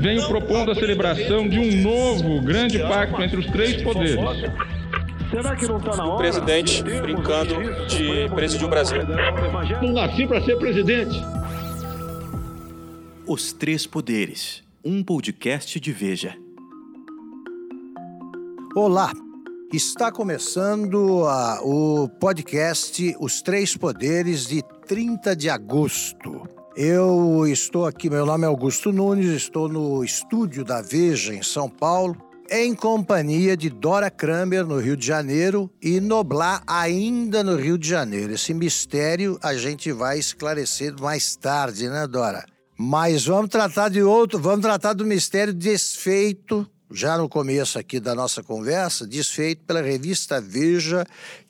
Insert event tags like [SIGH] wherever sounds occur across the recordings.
venho propondo a celebração de um novo grande pacto entre os três poderes. Será que não está na hora? O presidente brincando de presidir o Brasil. Não nasci para ser presidente. Os Três Poderes, um podcast de Veja. Olá, está começando a, o podcast Os Três Poderes de 30 de agosto. Eu estou aqui, meu nome é Augusto Nunes, estou no estúdio da Veja em São Paulo, em companhia de Dora Kramer no Rio de Janeiro e Noblar ainda no Rio de Janeiro. Esse mistério a gente vai esclarecer mais tarde, né, Dora? Mas vamos tratar de outro, vamos tratar do mistério desfeito já no começo aqui da nossa conversa, desfeito pela revista Veja,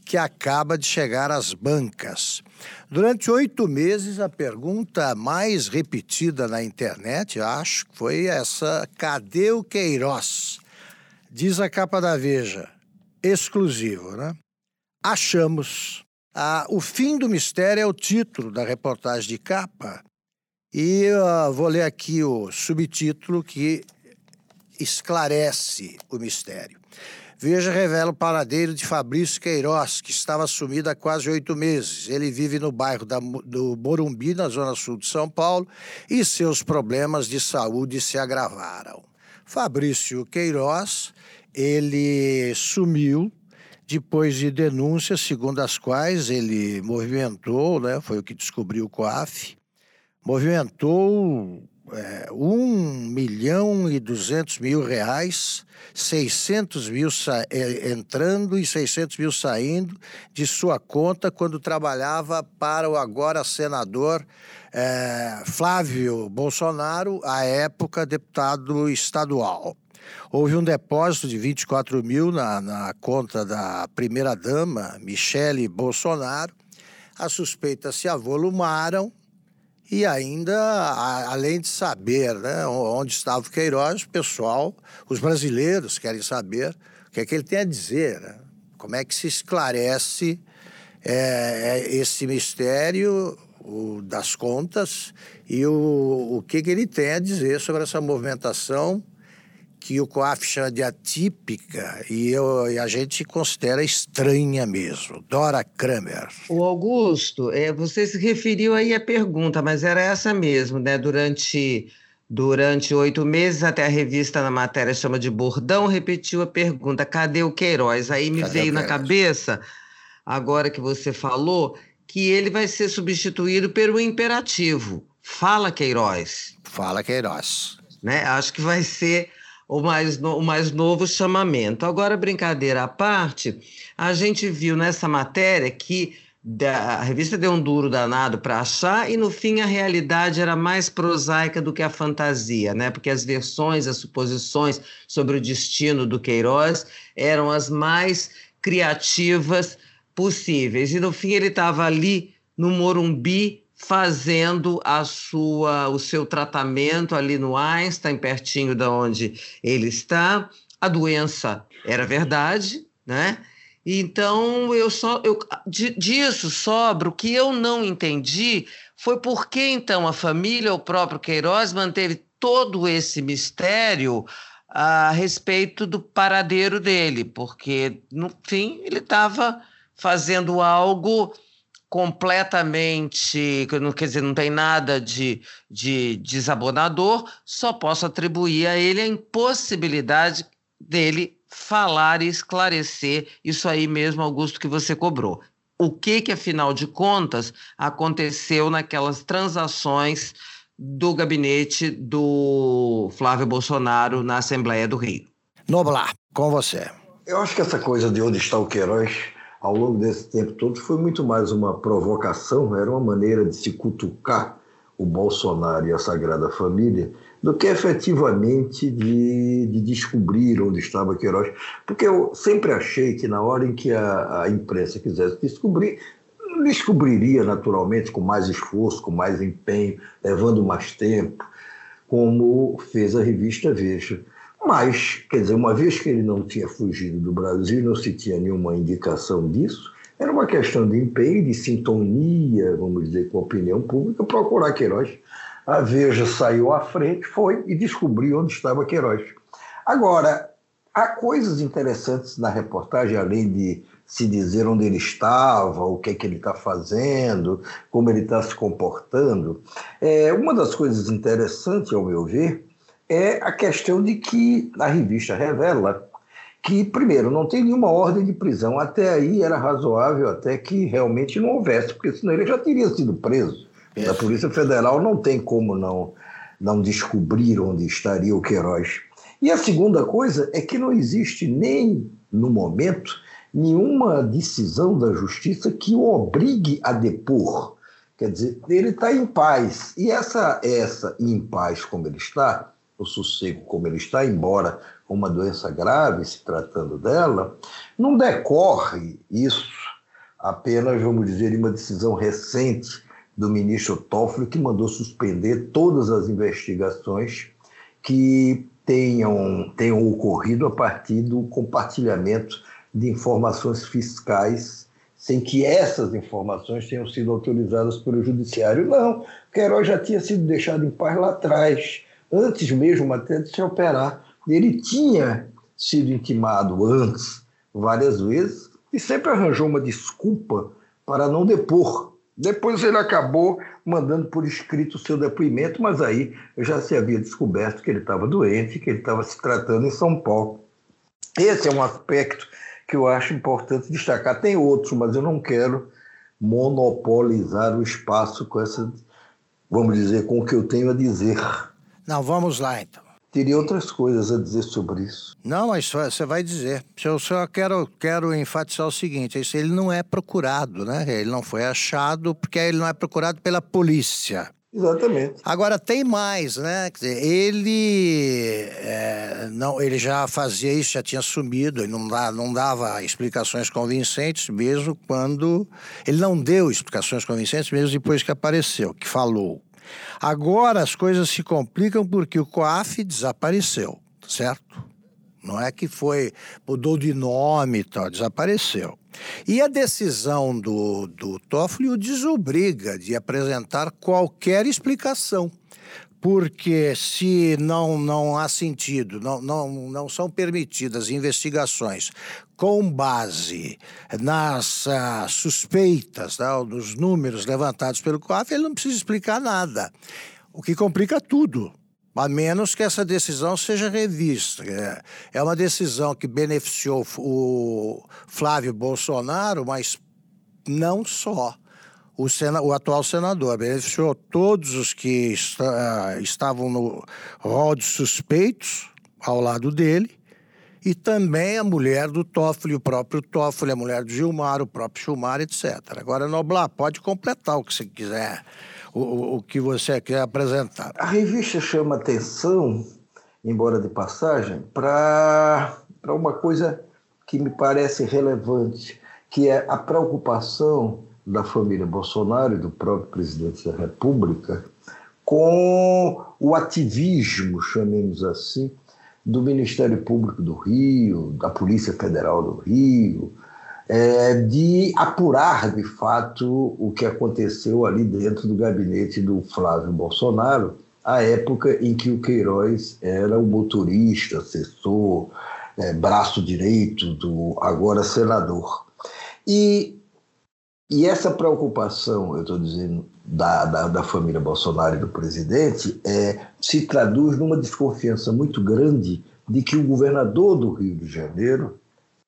que acaba de chegar às bancas. Durante oito meses, a pergunta mais repetida na internet, acho, foi essa: cadê o Queiroz? Diz a capa da Veja, exclusivo, né? Achamos. Ah, o fim do mistério é o título da reportagem de capa. E uh, vou ler aqui o subtítulo que esclarece o mistério. Veja revela o paradeiro de Fabrício Queiroz, que estava sumido há quase oito meses. Ele vive no bairro da, do Morumbi, na zona sul de São Paulo, e seus problemas de saúde se agravaram. Fabrício Queiroz, ele sumiu depois de denúncias, segundo as quais ele movimentou, né, foi o que descobriu o COAF, movimentou é, 1 milhão e 200 mil reais, 600 mil é, entrando e 600 mil saindo de sua conta quando trabalhava para o agora senador é, Flávio Bolsonaro, à época deputado estadual. Houve um depósito de 24 mil na, na conta da primeira-dama, Michele Bolsonaro. As suspeitas se avolumaram e ainda, além de saber né, onde estava o Queiroz, o pessoal, os brasileiros querem saber o que é que ele tem a dizer, né? como é que se esclarece é, é esse mistério o, das contas e o, o que, que ele tem a dizer sobre essa movimentação que o COAF chama de atípica e, eu, e a gente considera estranha mesmo. Dora Kramer. O Augusto, é, você se referiu aí à pergunta, mas era essa mesmo, né? Durante durante oito meses, até a revista na matéria chama de bordão, repetiu a pergunta: cadê o Queiroz? Aí me cadê veio na cabeça, agora que você falou, que ele vai ser substituído pelo imperativo. Fala, Queiroz. Fala, Queiroz. Né? Acho que vai ser o mais, no, o mais novo chamamento. Agora, brincadeira à parte, a gente viu nessa matéria que a revista deu um duro danado para achar e no fim a realidade era mais prosaica do que a fantasia, né? Porque as versões, as suposições sobre o destino do Queiroz eram as mais criativas possíveis. E no fim ele estava ali no Morumbi fazendo a sua, o seu tratamento ali no Einstein, pertinho de onde ele está. A doença era verdade, né? Então eu só eu, disso sobra o que eu não entendi foi por que então a família, o próprio Queiroz manteve todo esse mistério a respeito do paradeiro dele, porque no fim ele estava fazendo algo completamente, quer dizer, não tem nada de, de desabonador, só posso atribuir a ele a impossibilidade dele falar e esclarecer isso aí mesmo, Augusto, que você cobrou. O que que, afinal de contas, aconteceu naquelas transações do gabinete do Flávio Bolsonaro na Assembleia do Rio? Noblar, com você. Eu acho que essa coisa de onde está o Queiroz ao longo desse tempo todo foi muito mais uma provocação, era uma maneira de se cutucar o Bolsonaro e a Sagrada Família, do que efetivamente de, de descobrir onde estava Queiroz. Porque eu sempre achei que na hora em que a, a imprensa quisesse descobrir, descobriria naturalmente com mais esforço, com mais empenho, levando mais tempo, como fez a revista Veja. Mas, quer dizer, uma vez que ele não tinha fugido do Brasil, não se tinha nenhuma indicação disso, era uma questão de empenho, de sintonia, vamos dizer, com a opinião pública, procurar Queiroz. A Veja saiu à frente, foi e descobriu onde estava Queiroz. Agora, há coisas interessantes na reportagem, além de se dizer onde ele estava, o que é que ele está fazendo, como ele está se comportando. É, uma das coisas interessantes, ao meu ver, é a questão de que a revista revela que, primeiro, não tem nenhuma ordem de prisão. Até aí era razoável até que realmente não houvesse, porque senão ele já teria sido preso. A Polícia Federal não tem como não, não descobrir onde estaria o Queiroz. E a segunda coisa é que não existe nem, no momento, nenhuma decisão da Justiça que o obrigue a depor. Quer dizer, ele está em paz. E essa, essa em paz como ele está, o sossego como ele está, embora uma doença grave, se tratando dela, não decorre isso apenas, vamos dizer, de uma decisão recente do ministro Toffoli, que mandou suspender todas as investigações que tenham, tenham ocorrido a partir do compartilhamento de informações fiscais sem que essas informações tenham sido autorizadas pelo judiciário. Não, Queiroz já tinha sido deixado em paz lá atrás, antes mesmo até de se operar. Ele tinha sido intimado antes, várias vezes, e sempre arranjou uma desculpa para não depor. Depois ele acabou mandando por escrito o seu depoimento, mas aí já se havia descoberto que ele estava doente, que ele estava se tratando em São Paulo. Esse é um aspecto que eu acho importante destacar. Tem outros, mas eu não quero monopolizar o espaço com essa, vamos dizer, com o que eu tenho a dizer. Não, vamos lá então. Teria outras coisas a dizer sobre isso. Não, mas você vai dizer. Eu só quero, quero enfatizar o seguinte: ele não é procurado, né? Ele não foi achado porque ele não é procurado pela polícia. Exatamente. Agora tem mais, né? Quer dizer, ele é, não, ele já fazia isso, já tinha sumido, ele não, dá, não dava explicações convincentes, mesmo quando ele não deu explicações convincentes, mesmo depois que apareceu, que falou. Agora as coisas se complicam porque o COAF desapareceu, certo? Não é que foi, mudou de nome e tal, desapareceu. E a decisão do, do Toffoli o desobriga de apresentar qualquer explicação. Porque se não, não há sentido, não, não, não são permitidas investigações com base nas uh, suspeitas, né, dos números levantados pelo COAF, ele não precisa explicar nada. O que complica tudo a menos que essa decisão seja revista. É, é uma decisão que beneficiou o Flávio Bolsonaro, mas não só. O, sena, o atual senador beneficiou todos os que está, estavam no rol de suspeitos ao lado dele e também a mulher do Toffoli, o próprio Toffoli, a mulher do Gilmar, o próprio Gilmar, etc. Agora, Noblar, pode completar o que você quiser o, o que você quer apresentar. A revista chama atenção, embora de passagem, para uma coisa que me parece relevante, que é a preocupação da família Bolsonaro e do próprio presidente da República com o ativismo, chamemos assim, do Ministério Público do Rio, da Polícia Federal do Rio, é, de apurar de fato o que aconteceu ali dentro do gabinete do Flávio Bolsonaro, a época em que o Queiroz era o motorista, assessor, é, braço direito do agora senador. E, e essa preocupação, eu estou dizendo, da, da, da, família Bolsonaro e do presidente é, se traduz numa desconfiança muito grande de que o governador do Rio de Janeiro,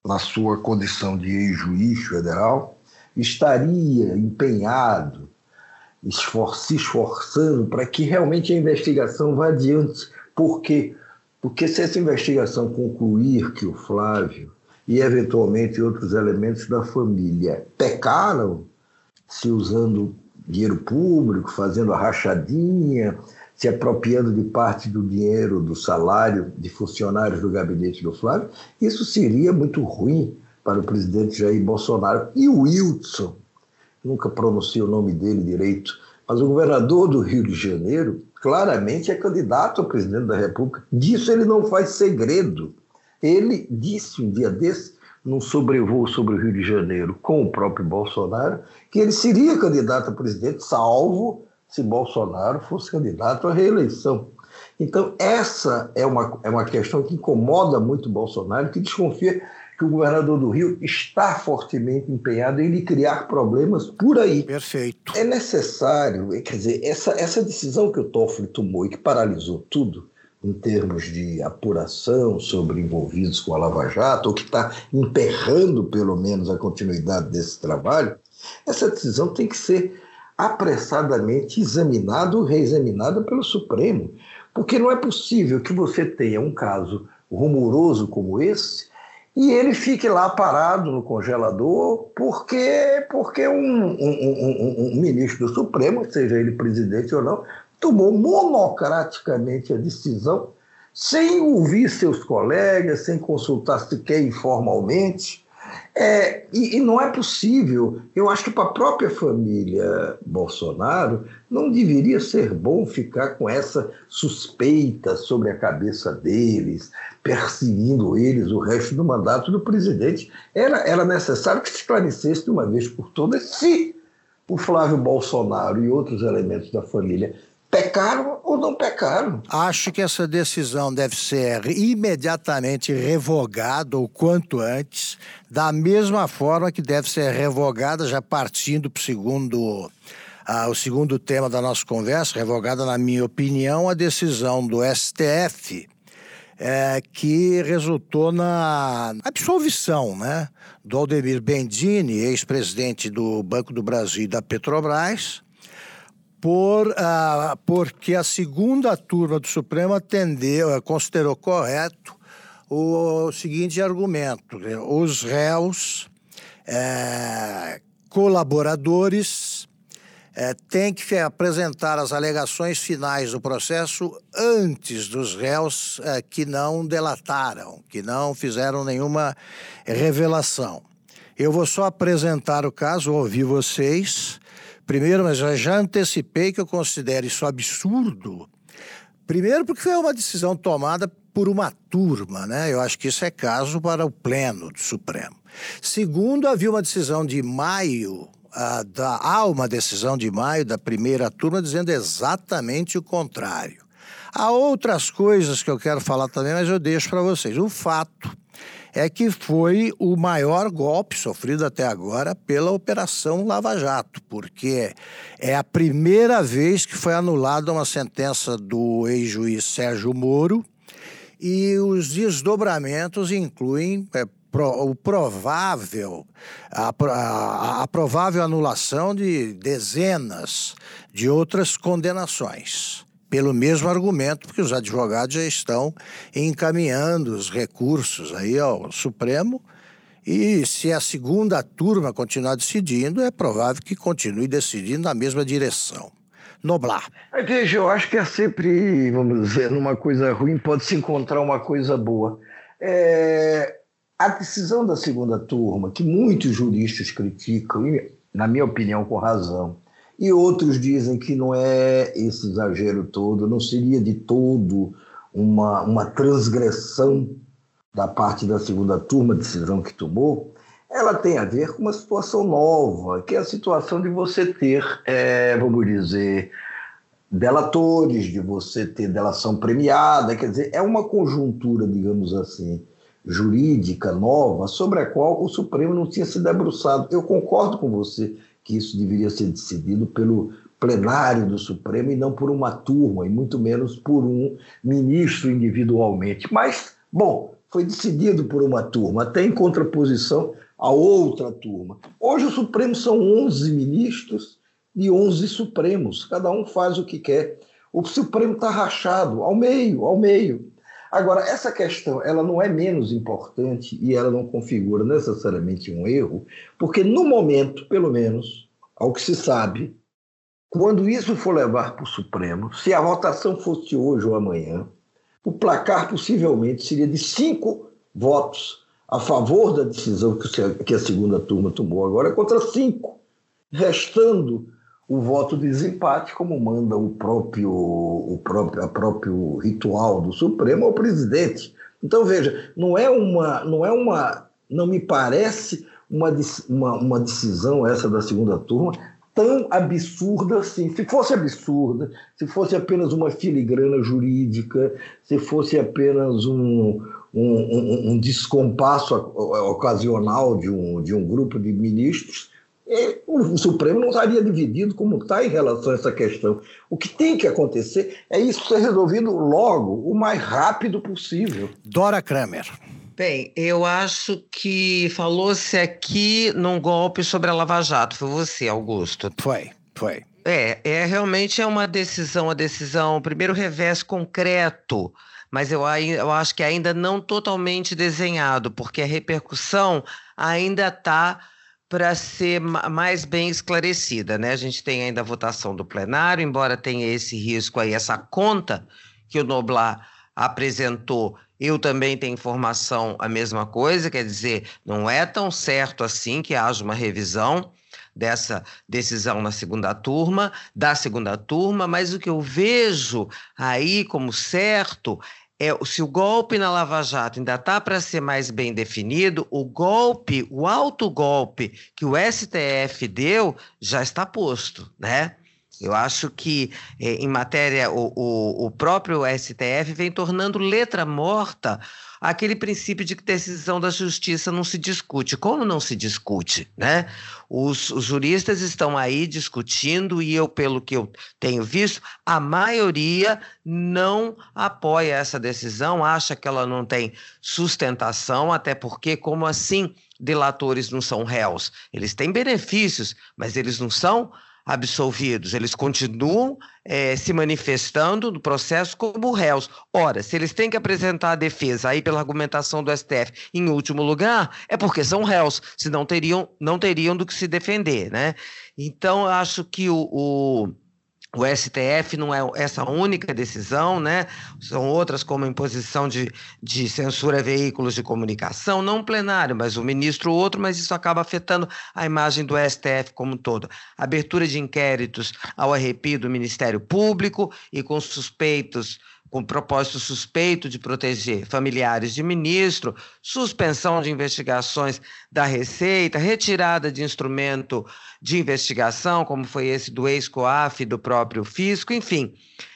na sua condição de ex-juiz federal, estaria empenhado, esfor se esforçando para que realmente a investigação vá adiante. Por quê? Porque se essa investigação concluir que o Flávio e eventualmente outros elementos da família pecaram, se usando dinheiro público, fazendo a rachadinha, se apropriando de parte do dinheiro do salário de funcionários do gabinete do Flávio, isso seria muito ruim para o presidente Jair Bolsonaro. E o Wilson, nunca pronunciei o nome dele direito, mas o governador do Rio de Janeiro claramente é candidato a presidente da República. Disso ele não faz segredo. Ele disse um dia desse, num sobrevoo sobre o Rio de Janeiro com o próprio Bolsonaro, que ele seria candidato a presidente, salvo se Bolsonaro fosse candidato à reeleição. Então, essa é uma, é uma questão que incomoda muito Bolsonaro, que desconfia que o governador do Rio está fortemente empenhado em lhe criar problemas por aí. Perfeito. É necessário, quer dizer, essa, essa decisão que o Toffoli tomou e que paralisou tudo, em termos de apuração sobre envolvidos com a Lava Jato, ou que está emperrando, pelo menos, a continuidade desse trabalho, essa decisão tem que ser apressadamente examinada ou reexaminada pelo Supremo. Porque não é possível que você tenha um caso rumoroso como esse e ele fique lá parado no congelador porque, porque um, um, um, um, ministro do Supremo, seja ele presidente ou não, tomou monocraticamente a decisão sem ouvir seus colegas, sem consultar sequer informalmente, é, e, e, não é possível. Eu acho que para a própria família Bolsonaro não deveria ser bom ficar com essa suspeita sobre a cabeça deles, perseguindo eles o resto do mandato do presidente. Era, era necessário que se esclarecesse de uma vez por todas se o Flávio Bolsonaro e outros elementos da família pecaram ou não pecaram. Acho que essa decisão deve ser imediatamente revogada o quanto antes, da mesma forma que deve ser revogada, já partindo para o segundo. Ah, o segundo tema da nossa conversa, revogada, na minha opinião, a decisão do STF, é, que resultou na absolvição né, do Aldemir Bendini, ex-presidente do Banco do Brasil e da Petrobras, por, uh, porque a segunda turma do Supremo atendeu, uh, considerou correto o, o seguinte argumento: os réus uh, colaboradores eh, têm que apresentar as alegações finais do processo antes dos réus eh, que não delataram, que não fizeram nenhuma revelação. Eu vou só apresentar o caso, ouvir vocês Primeiro, mas eu já antecipei que eu considero isso absurdo. Primeiro, porque foi uma decisão tomada por uma turma, né? Eu acho que isso é caso para o Pleno do Supremo. Segundo, havia uma decisão de maio, uh, da, há uma decisão de maio da primeira turma dizendo exatamente o contrário. Há outras coisas que eu quero falar também, mas eu deixo para vocês. O fato é que foi o maior golpe sofrido até agora pela Operação Lava Jato, porque é a primeira vez que foi anulada uma sentença do ex-juiz Sérgio Moro e os desdobramentos incluem é, o provável, a, a, a, provável anulação de dezenas de outras condenações pelo mesmo argumento, porque os advogados já estão encaminhando os recursos aí ao Supremo. E se a segunda turma continuar decidindo, é provável que continue decidindo na mesma direção. Noblar. Veja, eu acho que é sempre, vamos dizer, numa coisa ruim pode se encontrar uma coisa boa. É... A decisão da segunda turma, que muitos juristas criticam, e, na minha opinião, com razão, e outros dizem que não é esse exagero todo, não seria de todo uma, uma transgressão da parte da segunda turma, decisão que tomou, ela tem a ver com uma situação nova, que é a situação de você ter, é, vamos dizer, delatores, de você ter delação premiada, quer dizer, é uma conjuntura, digamos assim, jurídica nova, sobre a qual o Supremo não tinha se debruçado. Eu concordo com você que isso deveria ser decidido pelo plenário do Supremo e não por uma turma, e muito menos por um ministro individualmente. Mas, bom, foi decidido por uma turma, até em contraposição a outra turma. Hoje o Supremo são 11 ministros e 11 Supremos, cada um faz o que quer. O Supremo está rachado ao meio, ao meio. Agora, essa questão ela não é menos importante e ela não configura necessariamente um erro, porque no momento, pelo menos, ao que se sabe, quando isso for levar para o Supremo, se a votação fosse hoje ou amanhã, o placar possivelmente seria de cinco votos a favor da decisão que a segunda turma tomou. Agora contra cinco, restando o voto de desempate, como manda o próprio, o próprio, a próprio ritual do Supremo ao presidente. Então, veja, não é uma. Não, é uma, não me parece uma, uma, uma decisão essa da segunda turma tão absurda assim. Se fosse absurda, se fosse apenas uma filigrana jurídica, se fosse apenas um, um, um, um descompasso ocasional de um, de um grupo de ministros, o Supremo não estaria dividido como está em relação a essa questão. O que tem que acontecer é isso ser resolvido logo, o mais rápido possível. Dora Kramer. Bem, eu acho que falou-se aqui num golpe sobre a Lava Jato. Foi você, Augusto. Foi, foi. É, é realmente é uma decisão, a decisão, primeiro revés concreto, mas eu, eu acho que ainda não totalmente desenhado, porque a repercussão ainda está para ser mais bem esclarecida, né? A gente tem ainda a votação do plenário, embora tenha esse risco aí, essa conta que o Noblar apresentou, eu também tenho informação a mesma coisa, quer dizer, não é tão certo assim que haja uma revisão dessa decisão na segunda turma, da segunda turma, mas o que eu vejo aí como certo é, se o golpe na Lava Jato ainda está para ser mais bem definido, o golpe, o alto golpe que o STF deu já está posto, né? Eu acho que é, em matéria, o, o, o próprio STF vem tornando letra morta aquele princípio de que decisão da justiça não se discute. Como não se discute, né? Os, os, juristas estão aí discutindo e eu, pelo que eu tenho visto, a maioria não apoia essa decisão, acha que ela não tem sustentação, até porque, como assim, delatores não são réus? Eles têm benefícios, mas eles não são absolvidos, eles continuam é, se manifestando no processo como réus. Ora, se eles têm que apresentar a defesa aí pela argumentação do STF em último lugar, é porque são réus, senão teriam, não teriam do que se defender, né? Então, eu acho que o, o o STF não é essa única decisão, né? São outras, como imposição de, de censura a veículos de comunicação, não plenário, mas o ministro outro, mas isso acaba afetando a imagem do STF como um todo. Abertura de inquéritos ao arrepio do Ministério Público e com suspeitos com propósito suspeito de proteger familiares de ministro, suspensão de investigações da Receita, retirada de instrumento de investigação, como foi esse do ex-COAF do próprio fisco, enfim.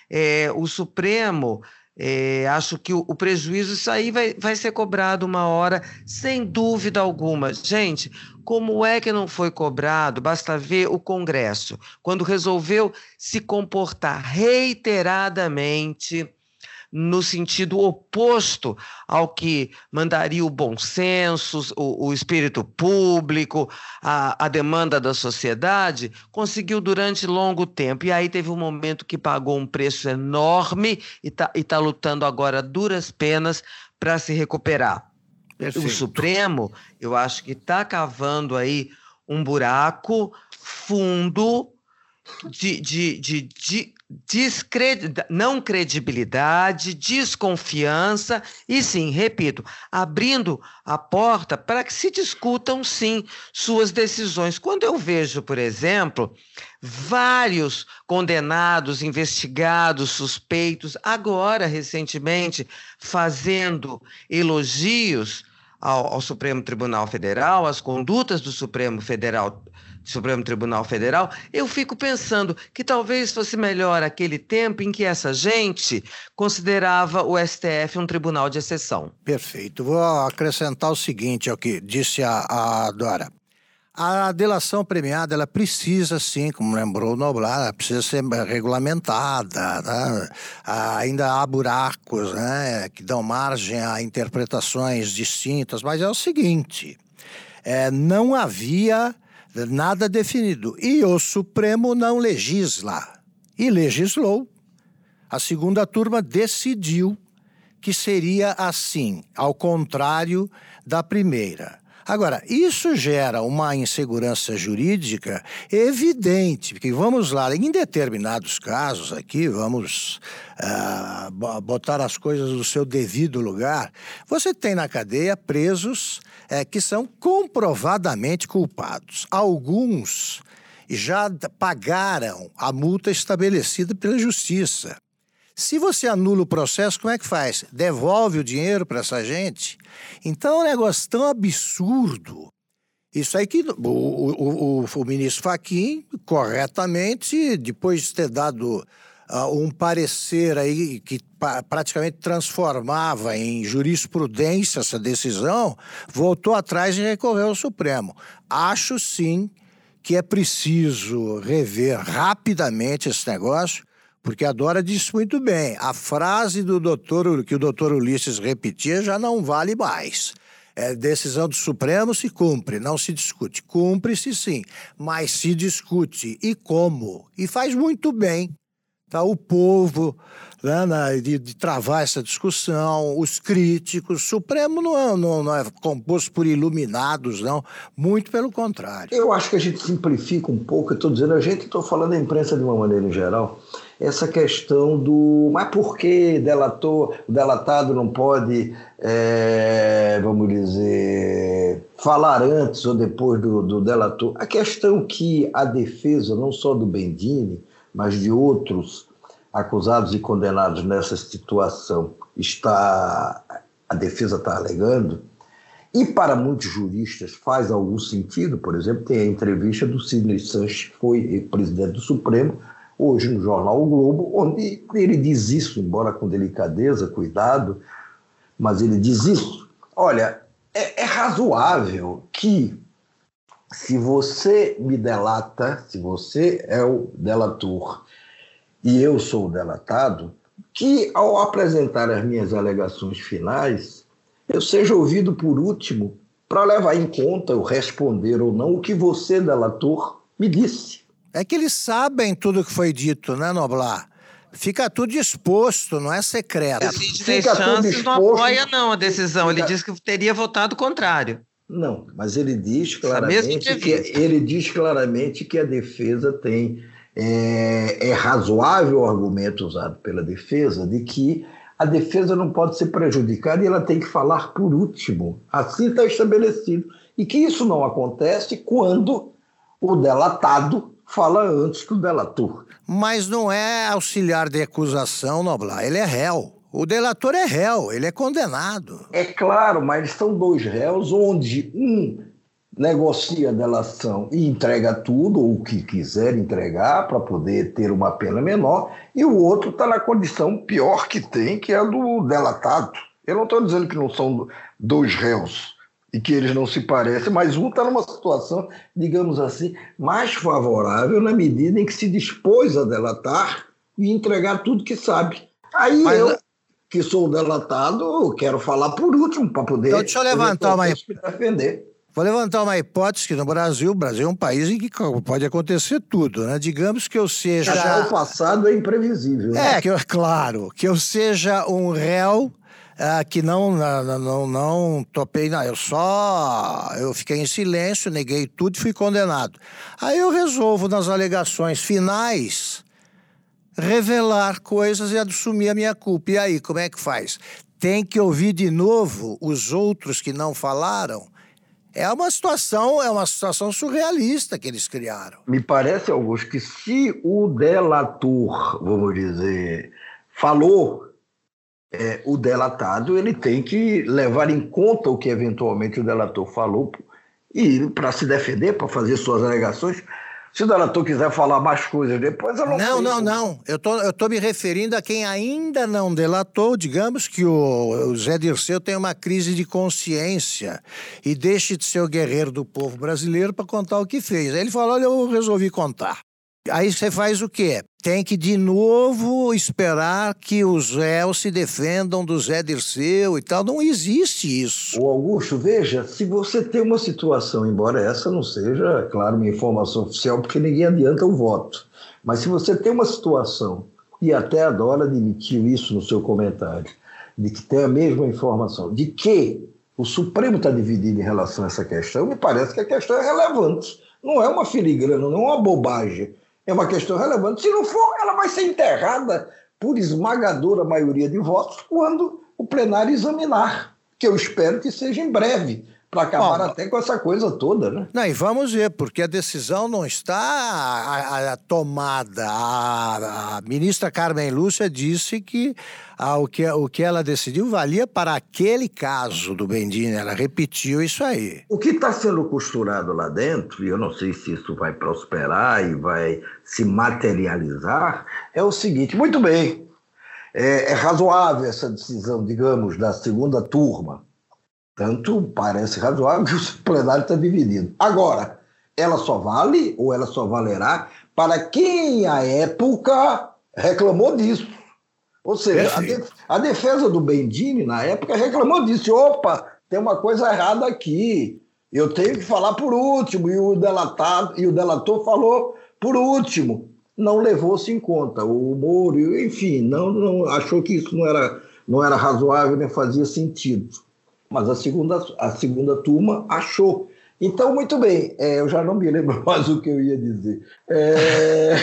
É, o Supremo, é, acho que o, o, prejuízo, isso aí vai, vai ser cobrado uma hora, sem dúvida alguma. Gente, como é que não foi cobrado? Basta ver o Congresso, quando resolveu se comportar reiteradamente no sentido oposto ao que mandaria o bom senso, o, o espírito público, a, a, demanda da sociedade, conseguiu durante longo tempo. E aí teve um momento que pagou um preço enorme e está tá lutando agora duras penas para se recuperar. Perfeito. O Supremo, eu acho que está cavando aí um buraco fundo de, de, de, de não credibilidade, desconfiança e sim, repito, abrindo a porta para que se discutam sim suas decisões. Quando eu vejo, por exemplo, vários condenados, investigados, suspeitos, agora recentemente fazendo elogios ao, ao Supremo Tribunal Federal, às condutas do Supremo Federal Supremo Tribunal Federal, eu fico pensando que talvez fosse melhor aquele tempo em que essa gente considerava o STF um tribunal de exceção. Perfeito. Vou acrescentar o seguinte ao que disse a, a Dora. A delação premiada, ela precisa, sim, como lembrou o Noblar, precisa ser regulamentada. Né? Ainda há buracos né, que dão margem a interpretações distintas, mas é o seguinte: é, não havia nada definido. E o Supremo não legisla. E legislou. A segunda turma decidiu que seria assim, ao contrário da primeira. Agora, isso gera uma insegurança jurídica evidente, porque vamos lá, em determinados casos aqui, vamos uh, botar as coisas no seu devido lugar, você tem na cadeia presos uh, que são comprovadamente culpados. Alguns já pagaram a multa estabelecida pela justiça. Se você anula o processo, como é que faz? Devolve o dinheiro para essa gente? Então é um negócio tão absurdo Isso aí que o, o, o, o ministro Faquim, corretamente, depois de ter dado uh, um parecer aí que pa praticamente transformava em jurisprudência essa decisão, voltou atrás e recorreu ao Supremo. Acho sim que é preciso rever rapidamente esse negócio, porque a Dora disse muito bem, a frase do doutor, que o doutor Ulisses repetia já não vale mais. É, decisão do Supremo se cumpre, não se discute. Cumpre-se sim, mas se discute. E como? E faz muito bem tá? o povo né, na, de, de, travar essa discussão, os críticos. O Supremo não é, não, não é composto por iluminados, não. Muito pelo contrário. Eu acho que a gente simplifica um pouco, eu estou dizendo a gente, estou falando da imprensa de uma maneira em geral, essa questão do. Mas por que delator, o delatado não pode, é, vamos dizer, falar antes ou depois do, do delator? A questão que a defesa, não só do Bendini, mas de outros acusados e condenados nessa situação está a defesa está alegando e para muitos juristas faz algum sentido, por exemplo, tem a entrevista do Sidney Sanches, que foi presidente do Supremo, hoje no jornal O Globo, onde ele diz isso, embora com delicadeza, cuidado, mas ele diz isso. Olha, é, é razoável que se você me delata, se você é o delator e eu sou o delatado, que ao apresentar as minhas alegações finais, eu seja ouvido por último para levar em conta ou responder ou não o que você, delator, me disse. É que eles sabem tudo o que foi dito, né, Noblar? Fica tudo exposto, não é secreto. Fica tudo exposto. não apoia não a decisão, Fica... ele disse que teria votado contrário. Não, mas ele diz claramente que ele diz claramente que a defesa tem é, é razoável o argumento usado pela defesa de que a defesa não pode ser prejudicada e ela tem que falar por último. Assim está estabelecido. E que isso não acontece quando o delatado fala antes do delator. Mas não é auxiliar de acusação, Noblar, ele é réu. O delator é réu, ele é condenado. É claro, mas são dois réus onde um negocia a delação e entrega tudo, ou o que quiser entregar, para poder ter uma pena menor, e o outro está na condição pior que tem, que é a do delatado. Eu não estou dizendo que não são dois réus e que eles não se parecem, mas um está numa situação, digamos assim, mais favorável na medida em que se dispôs a delatar e entregar tudo que sabe. Aí mas, eu que sou delatado, quero falar por último para poder. Então, deixa eu levantar uma defender. Vou levantar uma hipótese que no Brasil, o Brasil é um país em que pode acontecer tudo, né? Digamos que eu seja. Já o passado é imprevisível. Né? É, que eu, claro, que eu seja um réu. Uh, que não, não, não, não topei, não. Eu só. Eu fiquei em silêncio, neguei tudo e fui condenado. Aí eu resolvo, nas alegações finais, revelar coisas e assumir a minha culpa. E aí, como é que faz? Tem que ouvir de novo os outros que não falaram? É uma situação, é uma situação surrealista que eles criaram. Me parece, Augusto, que se o delator, vamos dizer, falou, é, o delatado ele tem que levar em conta o que eventualmente o delator falou e para se defender, para fazer suas alegações, se o delator quiser falar mais coisas depois, eu não Não, não, não. Eu tô, eu tô me referindo a quem ainda não delatou. Digamos que o, o Zé Dirceu tem uma crise de consciência e deixe de ser o guerreiro do povo brasileiro para contar o que fez. Aí ele fala: olha, eu resolvi contar. Aí você faz o quê? Tem que de novo esperar que os réus se defendam do Zé Dirceu e tal. Não existe isso. O Augusto, veja, se você tem uma situação, embora essa não seja, claro, uma informação oficial, porque ninguém adianta o voto, mas se você tem uma situação, e até a Dora admitiu isso no seu comentário, de que tem a mesma informação, de que o Supremo está dividido em relação a essa questão, me parece que a questão é relevante. Não é uma filigrana, não é uma bobagem é uma questão relevante. Se não for, ela vai ser enterrada por esmagadora maioria de votos quando o plenário examinar, que eu espero que seja em breve, para acabar Bom, até com essa coisa toda, né? Não, e vamos ver, porque a decisão não está a, a, a tomada. A, a, ministra Carmen Lúcia disse que o, que o que ela decidiu valia para aquele caso do Bendini. Ela repetiu isso aí. O que está sendo costurado lá dentro, e eu não sei se isso vai prosperar e vai se materializar, é o seguinte: muito bem, é, é razoável essa decisão, digamos, da segunda turma tanto parece razoável que o [LAUGHS] plenário está dividido. Agora, ela só vale ou ela só valerá para quem à época reclamou disso. Ou seja, a, defesa do Bendini na época reclamou disso. Opa, tem uma coisa errada aqui. Eu tenho que falar por último. E o, delatado, e o delator falou por último. Não levou-se em conta. O Moro, enfim, não, não achou que isso não era, não era razoável nem fazia sentido mas a segunda, a segunda turma achou. Então, muito bem, é, eu já não me lembro [LAUGHS] mais o que eu ia dizer. É...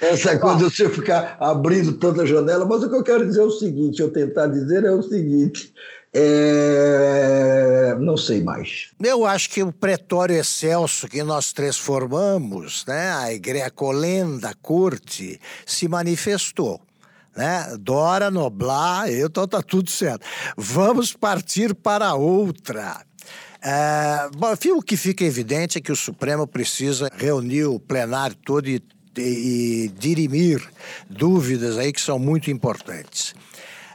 [LAUGHS] Essa coisa de você ficar abrindo tanta janela, mas o que eu quero dizer é o seguinte: eu tentar dizer é o seguinte. É... Não sei mais. Eu acho que o pretório excelso que nós três formamos, né, a igreja colenda, corte, se manifestou né? Dora, Noblar, então tá tudo certo. Vamos partir para outra. É, bom, o que fica evidente é que o Supremo precisa reunir o plenário todo e, e, e dirimir dúvidas aí que são muito importantes.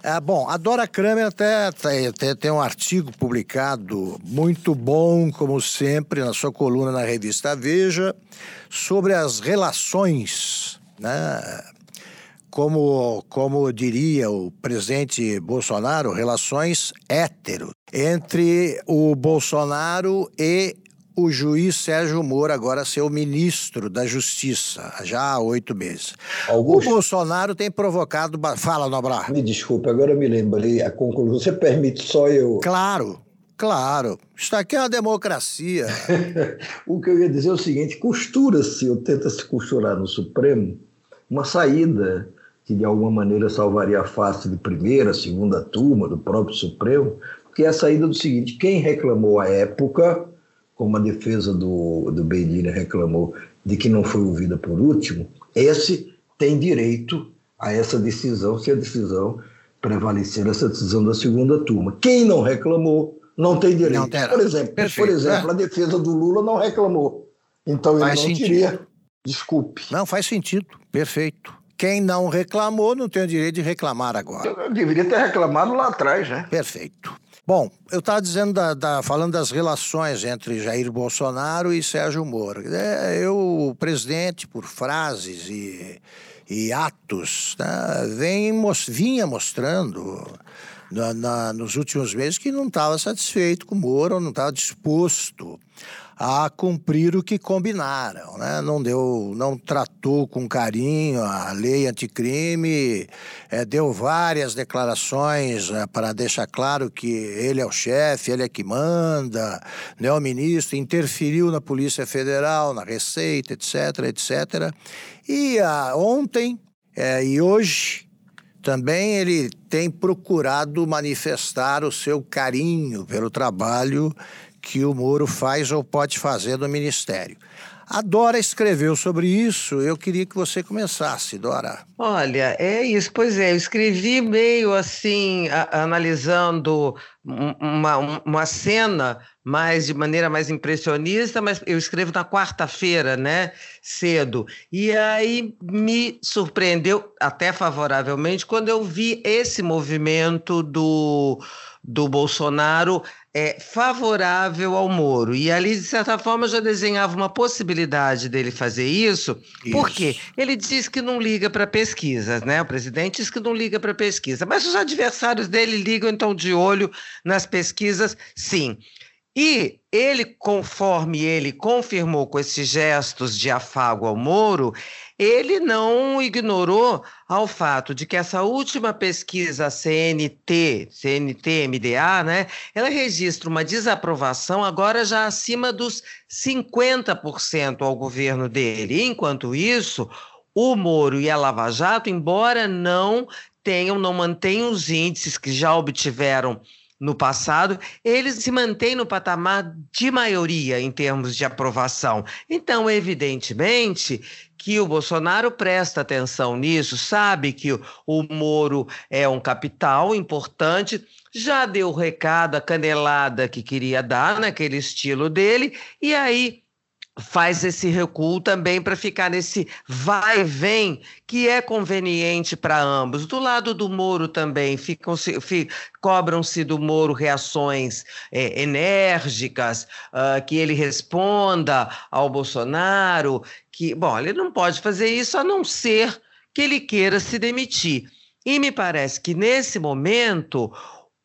É, bom, a Dora Kramer até, até, tem um artigo publicado muito bom, como sempre, na sua coluna na revista Veja, sobre as relações né, como, como diria o presidente Bolsonaro, relações hétero entre o Bolsonaro e o juiz Sérgio Moro agora ser o ministro da Justiça, já há oito meses. Augusto, o Bolsonaro tem provocado. Fala, Noblar. Me desculpe, agora eu me lembrei a conclusão. Você permite só eu. Claro, claro. Isso aqui é uma democracia. [LAUGHS] o que eu ia dizer é o seguinte: costura-se, ou tenta se costurar no Supremo, uma saída que de alguma maneira salvaria a face de primeira, segunda turma do próprio Supremo, que é a saída do seguinte: quem reclamou à época, como a defesa do, do Bedilha reclamou, de que não foi ouvida por último, esse tem direito a essa decisão, se a decisão prevalecer essa decisão da segunda turma. Quem não reclamou não tem direito. Não por exemplo, Perfeito, por exemplo, é. a defesa do Lula não reclamou. Então faz ele não sentido. teria. Desculpe. Não, faz sentido. Perfeito. Quem não reclamou não tem o direito de reclamar agora. Eu deveria ter reclamado lá atrás, né? Perfeito. Bom, eu estava dizendo da, da, falando das relações entre Jair Bolsonaro e Sérgio Moro. É, eu, o presidente, por frases e, e atos, né, vem, vinha mostrando na, na, nos últimos meses que não estava satisfeito com o Moro, não estava disposto a cumprir o que combinaram, né? Não deu, não tratou com carinho a lei anticrime, é, deu várias declarações é, para deixar claro que ele é o chefe, ele é que manda, né? O ministro interferiu na Polícia Federal, na Receita, etc, etc. E a, ontem é, e hoje também ele tem procurado manifestar o seu carinho pelo trabalho que o Moro faz ou pode fazer no Ministério. A Dora escreveu sobre isso, eu queria que você começasse, Dora. Olha, é isso, pois é, eu escrevi meio assim, a, analisando uma, uma cena mais de maneira mais impressionista, mas eu escrevo na quarta-feira, né, cedo. E aí me surpreendeu até favoravelmente quando eu vi esse movimento do do Bolsonaro é favorável ao Moro. E ali, de certa forma, já desenhava uma possibilidade dele fazer isso. isso. Por quê? Ele diz que não liga para pesquisas, né? O presidente diz que não liga para pesquisa. Mas os adversários dele ligam, então, de olho nas pesquisas, sim. E ele, conforme ele confirmou com esses gestos de afago ao Moro, ele não ignorou ao fato de que essa última pesquisa CNT, CNT-MDA, né, ela registra uma desaprovação agora já acima dos 50% ao governo dele. Enquanto isso, o Moro e a Lava Jato, embora não tenham, não mantenham os índices que já obtiveram no passado, ele se mantém no patamar de maioria em termos de aprovação. Então, evidentemente, que o Bolsonaro presta atenção nisso, sabe que o, o Moro é um capital importante, já deu o recado, a canelada que queria dar naquele estilo dele, e aí faz esse recuo também para ficar nesse vai e vem que é conveniente para ambos. Do lado do Moro também ficam fic, cobram-se do Moro reações é, enérgicas, uh, que ele responda ao Bolsonaro, que bom, ele não pode fazer isso a não ser que ele queira se demitir. E me parece que nesse momento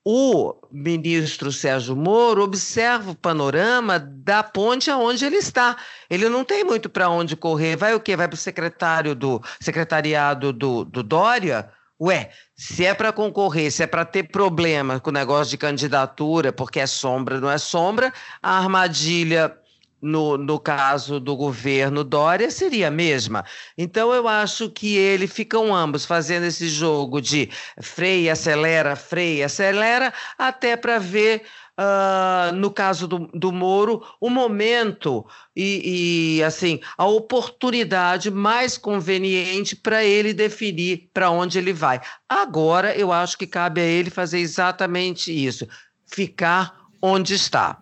o ministro Sérgio Moro observa o panorama da ponte aonde ele está. Ele não tem muito para onde correr. Vai o quê? Vai para o secretário do secretariado do, do Dória? Ué, se é para concorrer, se é para ter problema com o negócio de candidatura, porque é sombra, não é sombra, a armadilha no, no caso do governo Dória, seria a mesma. Então, eu acho que ele ficam ambos fazendo esse jogo de freia, acelera, freia, acelera, até para ver. Uh, no caso do, do Moro, o momento e, e, assim a oportunidade mais conveniente para ele definir para onde ele vai. Agora, eu acho que cabe a ele fazer exatamente isso: ficar onde está.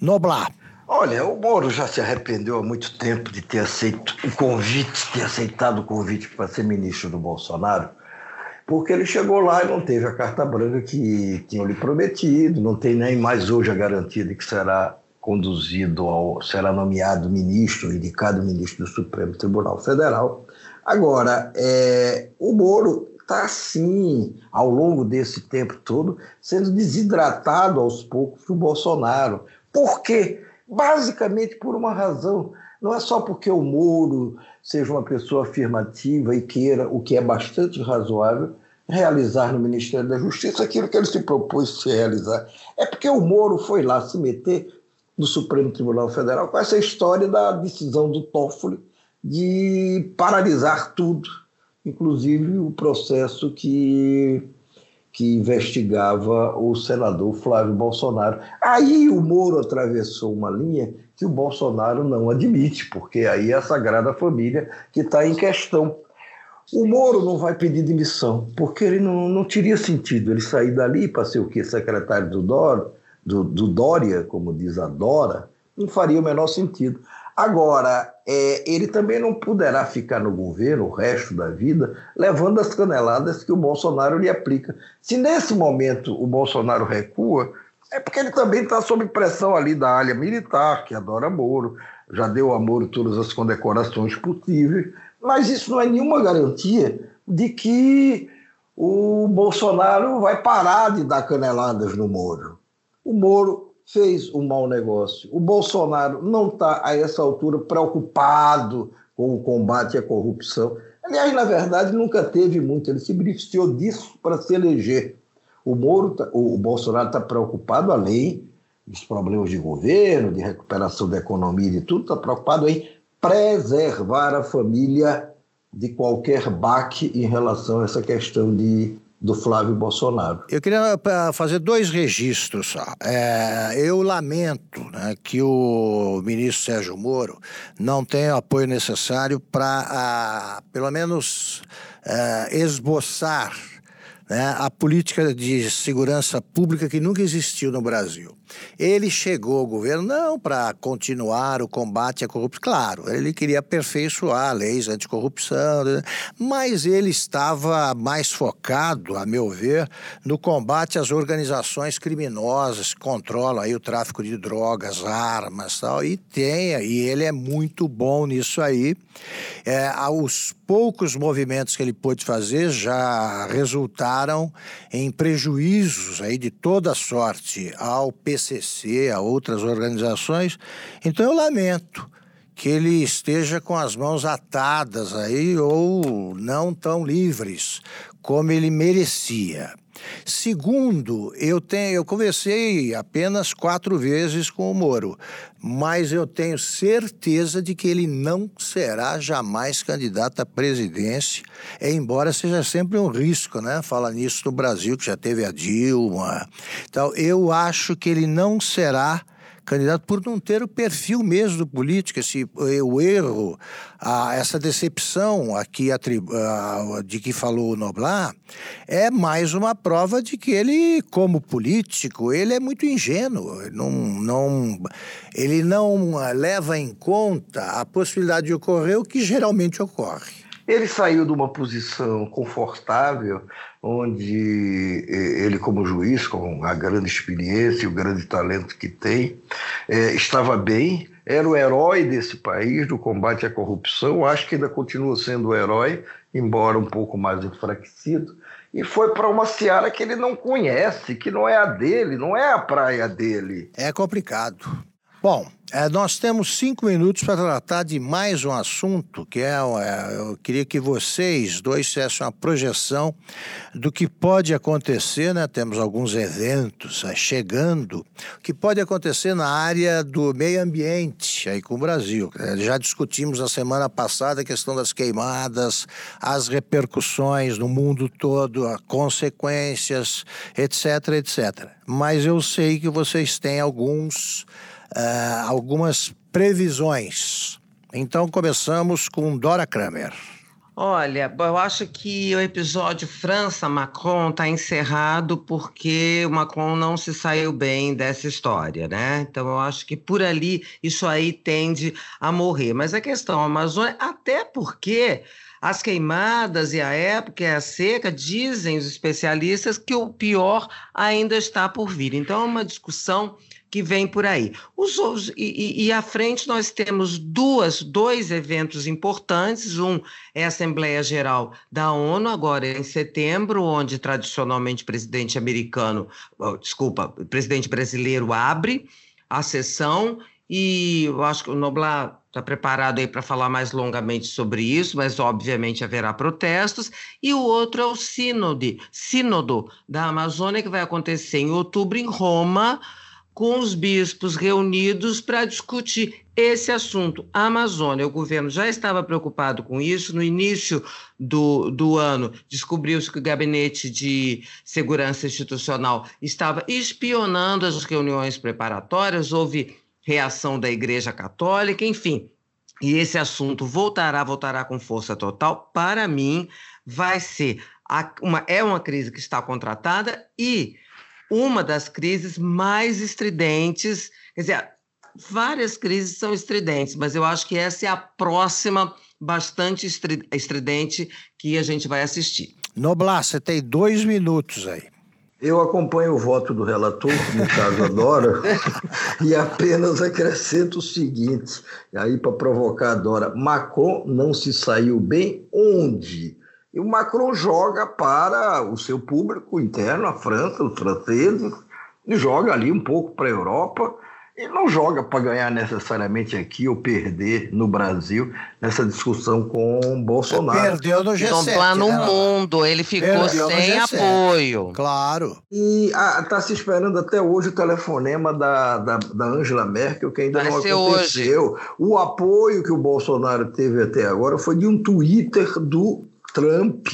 Noblar. Olha, o Moro já se arrependeu há muito tempo de ter aceito o convite, ter aceitado o convite para ser ministro do Bolsonaro, porque ele chegou lá e não teve a carta branca que tinham lhe prometido, não tem nem mais hoje a garantia de que será conduzido ao, será nomeado ministro, indicado ministro do Supremo Tribunal Federal. Agora, é, o Moro está assim, ao longo desse tempo todo, sendo desidratado aos poucos do Bolsonaro. Por quê? Basicamente por uma razão. Não é só porque o Moro seja uma pessoa afirmativa e queira, o que é bastante razoável, realizar no Ministério da Justiça aquilo que ele se propôs se realizar. É porque o Moro foi lá se meter no Supremo Tribunal Federal com essa história da decisão do Toffoli de paralisar tudo, inclusive o processo que que investigava o senador Flávio Bolsonaro. Aí o Moro atravessou uma linha que o Bolsonaro não admite, porque aí é a Sagrada Família que está em questão. O Moro não vai pedir demissão, porque ele não, não teria sentido ele sair dali para ser o quê? Secretário do, Dor, do, do Dória, como diz a Dora, não faria o menor sentido. Agora, é, ele também não poderá ficar no governo o resto da vida levando as caneladas que o Bolsonaro lhe aplica. Se nesse momento o Bolsonaro recua, é porque ele também está sob pressão ali da área militar, que adora Moro, já deu a Moro todas as condecorações possíveis, mas isso não é nenhuma garantia de que o Bolsonaro vai parar de dar caneladas no Moro. O Moro fez um mau negócio. O Bolsonaro não está, a essa altura, preocupado com o combate à corrupção. Aliás, na verdade, nunca teve muito. Ele se beneficiou disso para se eleger. O, Moro, tá, o Bolsonaro está preocupado, além dos problemas de governo, de recuperação da economia e de tudo, está preocupado em preservar a família de qualquer baque em relação a essa questão de do Flávio Bolsonaro. Eu queria fazer dois registros só. É, eu lamento né, que o ministro Sérgio Moro não tenha o apoio necessário para, pelo menos, é, esboçar né, a política de segurança pública que nunca existiu no Brasil. Ele chegou ao governo não para continuar o combate à corrupção, claro, ele queria aperfeiçoar leis anticorrupção, né, mas ele estava mais focado, a meu ver, no combate às organizações criminosas que controlam aí o tráfico de drogas, armas, tal, e tem, e ele é muito bom nisso aí. É, os poucos movimentos que ele pôde fazer já resultaram em prejuízos aí de toda sorte ao PCC, a outras organizações. Então eu lamento que ele esteja com as mãos atadas aí ou não tão livres como ele merecia. Segundo, eu tenho, eu conversei apenas quatro vezes com o Moro, mas eu tenho certeza de que ele não será jamais candidato à presidência, embora seja sempre um risco, né? Fala nisso no Brasil, que já teve a Dilma. Então, eu acho que ele não será candidato por não ter o perfil mesmo do político, esse, o erro, a, essa decepção aqui de que falou o Noblar, é mais uma prova de que ele, como político, ele é muito ingênuo, não, não, ele não leva em conta a possibilidade de ocorrer o que geralmente ocorre. Ele saiu de uma posição confortável, onde eh, ele, como juiz, com a grande experiência e o grande talento que tem, é, estava bem, era o herói desse país, do combate à corrupção, acho que ainda continua sendo o herói, embora um pouco mais enfraquecido, e foi para uma seara que ele não conhece, que não é a dele, não é a praia dele. É complicado. Bom, é, nós temos cinco minutos para tratar de mais um assunto, que é, é, eu queria que vocês dois fizessem uma projeção do que pode acontecer, né? Temos alguns eventos é, chegando, o que pode acontecer na área do meio ambiente aí com o Brasil. Já discutimos na semana passada a questão das queimadas, as repercussões no mundo todo, as consequências, etc, etc. Mas eu sei que vocês têm alguns uh, algumas previsões. Então começamos com Dora Kramer. Olha, eu acho que o episódio França-Macron está encerrado porque o Macron não se saiu bem dessa história, né? Então eu acho que por ali isso aí tende a morrer. Mas a questão Amazônia, até porque as queimadas e a época e a seca, dizem os especialistas que o pior ainda está por vir. Então é uma discussão que vem por aí. Os, os, e, e à frente nós temos duas, dois eventos importantes. Um é a Assembleia Geral da ONU, agora em setembro, onde tradicionalmente o presidente americano, oh, desculpa, o presidente brasileiro abre a sessão e eu acho que o Noblar está preparado aí para falar mais longamente sobre isso, mas obviamente haverá protestos. E o outro é o Sínode, Sínodo da Amazônia, que vai acontecer em outubro em Roma, com os bispos reunidos para discutir esse assunto. A Amazônia, o governo já estava preocupado com isso. No início do, do ano, descobriu-se que o Gabinete de Segurança Institucional estava espionando as reuniões preparatórias, houve reação da Igreja Católica, enfim. E esse assunto voltará, voltará com força total. Para mim, vai ser uma, é uma crise que está contratada e uma das crises mais estridentes. Quer dizer, várias crises são estridentes, mas eu acho que essa é a próxima bastante estridente que a gente vai assistir. Noblar, você tem dois minutos aí. Eu acompanho o voto do relator, no caso a Dora, [LAUGHS] e apenas acrescento o seguinte, aí para provocar a Dora, Macron não se saiu bem onde? E o Macron joga para o seu público interno, a França, os franceses, e joga ali um pouco para a Europa, e não joga para ganhar necessariamente aqui ou perder no Brasil nessa discussão com Bolsonaro. Perdeu no G7. Então, lá no né? mundo, ele ficou Perdeu sem apoio. Claro. E está se esperando até hoje o telefonema da, da, da Angela Merkel, que ainda Vai não aconteceu. Hoje. O apoio que o Bolsonaro teve até agora foi de um Twitter do Trump.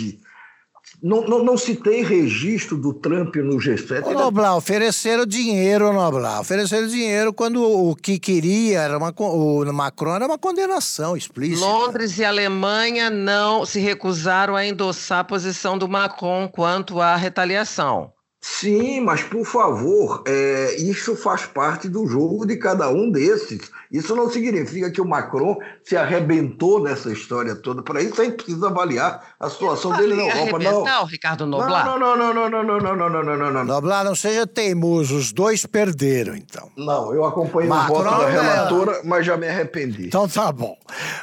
Não, não, não, se tem registro do Trump no G7. Ô, Noblar, ofereceram dinheiro, Noblar. Ofereceram dinheiro quando o que queria era uma, o Macron era uma condenação explícita. Londres e Alemanha não se recusaram a endossar a posição do Macron quanto à retaliação. Sim, mas por favor, é, isso faz parte do jogo de cada um desses. Isso não significa que o Macron se arrebentou nessa história toda. Para isso a gente precisa avaliar a situação dele na Europa. Não, Ricardo Noblar. Não, não, não, não, não, não, não, não, não, não, não, não. Noblar, não seja teimoso. Os dois perderam, então. Não, eu acompanhei Macron, o voto da relatora, mas já me arrependi. Então tá bom.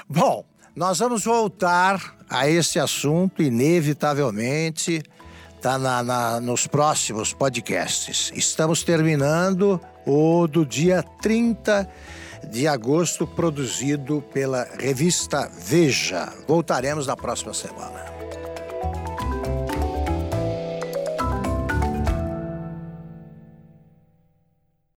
Bom, nós vamos voltar a esse assunto, inevitavelmente tá na, na, nos próximos podcasts. Estamos terminando o do dia 30 de agosto, produzido pela revista Veja. Voltaremos na próxima semana.